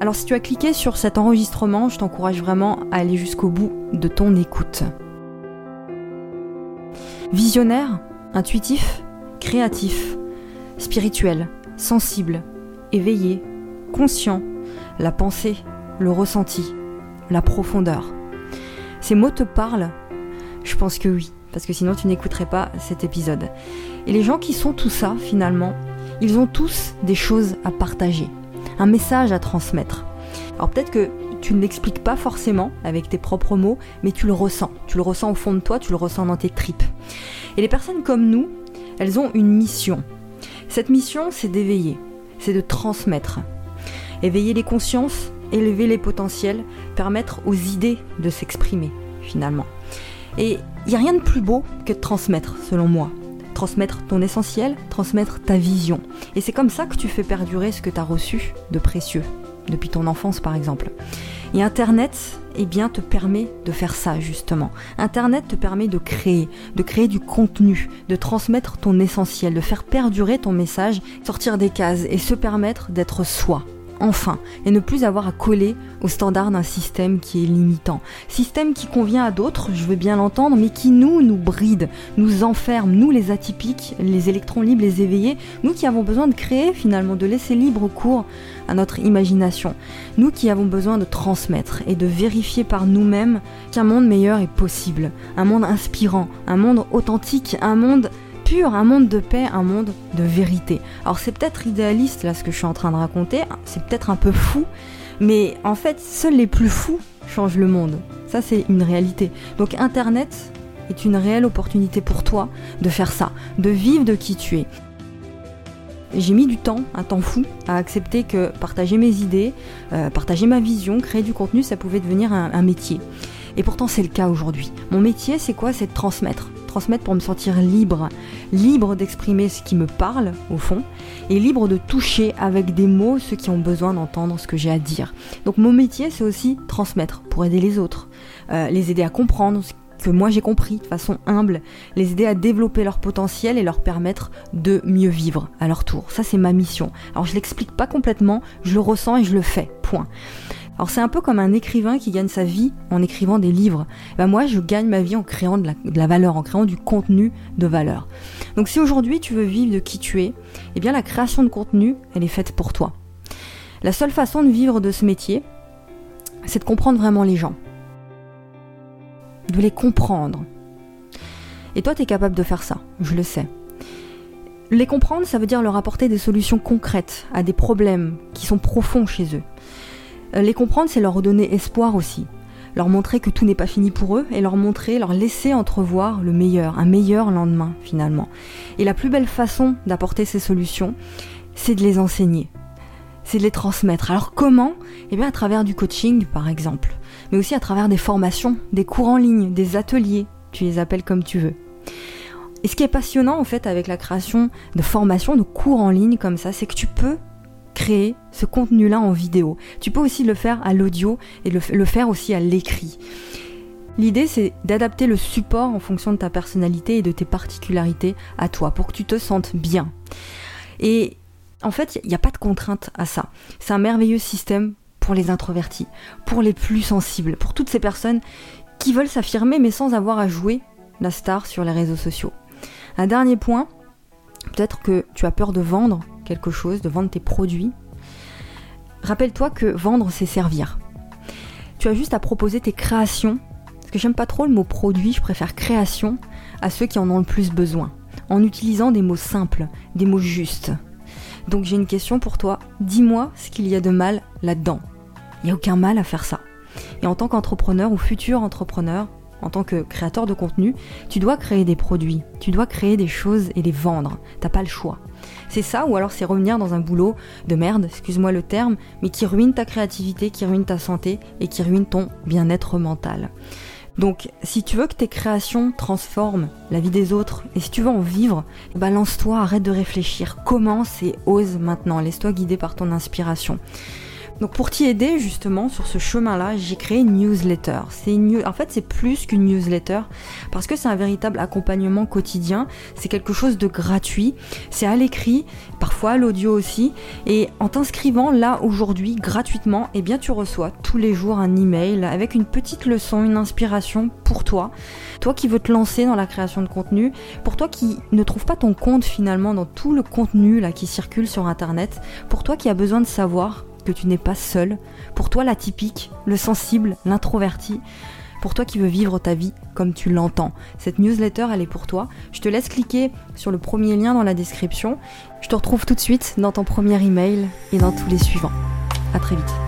Alors si tu as cliqué sur cet enregistrement, je t'encourage vraiment à aller jusqu'au bout de ton écoute. Visionnaire, intuitif, créatif, spirituel, sensible, éveillé, conscient, la pensée, le ressenti, la profondeur. Ces mots te parlent? Je pense que oui, parce que sinon tu n'écouterais pas cet épisode. Et les gens qui sont tout ça, finalement, ils ont tous des choses à partager un message à transmettre. Alors peut-être que tu ne l'expliques pas forcément avec tes propres mots, mais tu le ressens. Tu le ressens au fond de toi, tu le ressens dans tes tripes. Et les personnes comme nous, elles ont une mission. Cette mission, c'est d'éveiller, c'est de transmettre. Éveiller les consciences, élever les potentiels, permettre aux idées de s'exprimer, finalement. Et il n'y a rien de plus beau que de transmettre, selon moi transmettre ton essentiel, transmettre ta vision. Et c'est comme ça que tu fais perdurer ce que tu as reçu de précieux, depuis ton enfance par exemple. Et Internet, eh bien, te permet de faire ça justement. Internet te permet de créer, de créer du contenu, de transmettre ton essentiel, de faire perdurer ton message, sortir des cases et se permettre d'être soi enfin, et ne plus avoir à coller au standard d'un système qui est limitant. Système qui convient à d'autres, je veux bien l'entendre, mais qui nous, nous bride, nous enferme, nous les atypiques, les électrons libres, les éveillés, nous qui avons besoin de créer finalement, de laisser libre cours à notre imagination. Nous qui avons besoin de transmettre et de vérifier par nous-mêmes qu'un monde meilleur est possible, un monde inspirant, un monde authentique, un monde un monde de paix, un monde de vérité. Alors c'est peut-être idéaliste là ce que je suis en train de raconter, c'est peut-être un peu fou, mais en fait seuls les plus fous changent le monde. Ça c'est une réalité. Donc Internet est une réelle opportunité pour toi de faire ça, de vivre de qui tu es. J'ai mis du temps, un temps fou, à accepter que partager mes idées, euh, partager ma vision, créer du contenu, ça pouvait devenir un métier. Et pourtant c'est le cas aujourd'hui. Mon métier c'est quoi? C'est de transmettre transmettre pour me sentir libre, libre d'exprimer ce qui me parle au fond, et libre de toucher avec des mots ceux qui ont besoin d'entendre ce que j'ai à dire. Donc mon métier, c'est aussi transmettre pour aider les autres, euh, les aider à comprendre ce que moi j'ai compris de façon humble, les aider à développer leur potentiel et leur permettre de mieux vivre à leur tour. Ça c'est ma mission. Alors je l'explique pas complètement, je le ressens et je le fais. Point. Alors c'est un peu comme un écrivain qui gagne sa vie en écrivant des livres. Ben moi, je gagne ma vie en créant de la, valeur, en créant du contenu de valeur. Donc si aujourd'hui tu veux vivre de qui tu es, eh bien la création de contenu, elle est faite pour toi. La seule façon de vivre de ce métier, c'est de comprendre vraiment les gens. De les comprendre. Et toi, tu es capable de faire ça, je le sais. Les comprendre, ça veut dire leur apporter des solutions concrètes à des problèmes qui sont profonds chez eux. Euh, les comprendre, c'est leur redonner espoir aussi. Leur montrer que tout n'est pas fini pour eux et leur montrer, leur laisser entrevoir le meilleur, un meilleur lendemain finalement. Et la plus belle façon d'apporter ces solutions, c'est de les enseigner, c'est de les transmettre. Alors comment? Eh bien à travers du coaching par exemple, mais aussi à travers des formations, des cours en ligne, des ateliers, tu les appelles comme tu veux. Et ce qui est passionnant en fait avec la création de formations, de cours en ligne comme ça, c'est que tu peux créer ce contenu-là en vidéo. Tu peux aussi le faire à l'audio et le, faire aussi à l'écrit. L'idée, c'est d'adapter le support en fonction de ta personnalité et de tes particularités à toi, pour que tu te sentes bien. Et en fait, il n'y a pas de contrainte à ça. C'est un merveilleux système pour les introvertis, pour les plus sensibles, pour toutes ces personnes qui veulent s'affirmer mais sans avoir à jouer la star sur les réseaux sociaux. Un dernier point, peut-être que tu as peur de vendre quelque chose, de vendre tes produits, rappelle-toi que vendre, c'est servir. Tu as juste à proposer tes créations, parce que j'aime pas trop le mot produit, je préfère création, à ceux qui en ont le plus besoin, en utilisant des mots simples, des mots justes. Donc j'ai une question pour toi, dis-moi ce qu'il y a de mal là-dedans. Il n'y a aucun mal à faire ça. Et en tant qu'entrepreneur ou futur entrepreneur, en tant que créateur de contenu, tu dois créer des produits, tu dois créer des choses et les vendre. T'as pas le choix. C'est ça, ou alors c'est revenir dans un boulot de merde, excuse-moi le terme, mais qui ruine ta créativité, qui ruine ta santé et qui ruine ton bien-être mental. Donc, si tu veux que tes créations transforment la vie des autres et si tu veux en vivre, balance-toi, arrête de réfléchir, commence et ose maintenant, laisse-toi guider par ton inspiration. Donc pour t'y aider justement sur ce chemin-là, j'ai créé une newsletter. En fait, c'est plus qu'une newsletter parce que c'est un véritable accompagnement quotidien. C'est quelque chose de gratuit. C'est à l'écrit, parfois à l'audio aussi. Et en t'inscrivant là aujourd'hui gratuitement, eh bien tu reçois tous les jours un email avec une petite leçon, une inspiration pour toi. Toi qui veux te lancer dans la création de contenu, pour toi qui ne trouve pas ton compte finalement dans tout le contenu là qui circule sur internet, pour toi qui a besoin de savoir tu n'es pas seul, pour toi l'atypique, le sensible, l'introverti, pour toi qui veux vivre ta vie comme tu l'entends. Cette newsletter, elle est pour toi. Je te laisse cliquer sur le premier lien dans la description. Je te retrouve tout de suite dans ton premier email et dans tous les suivants. À très vite.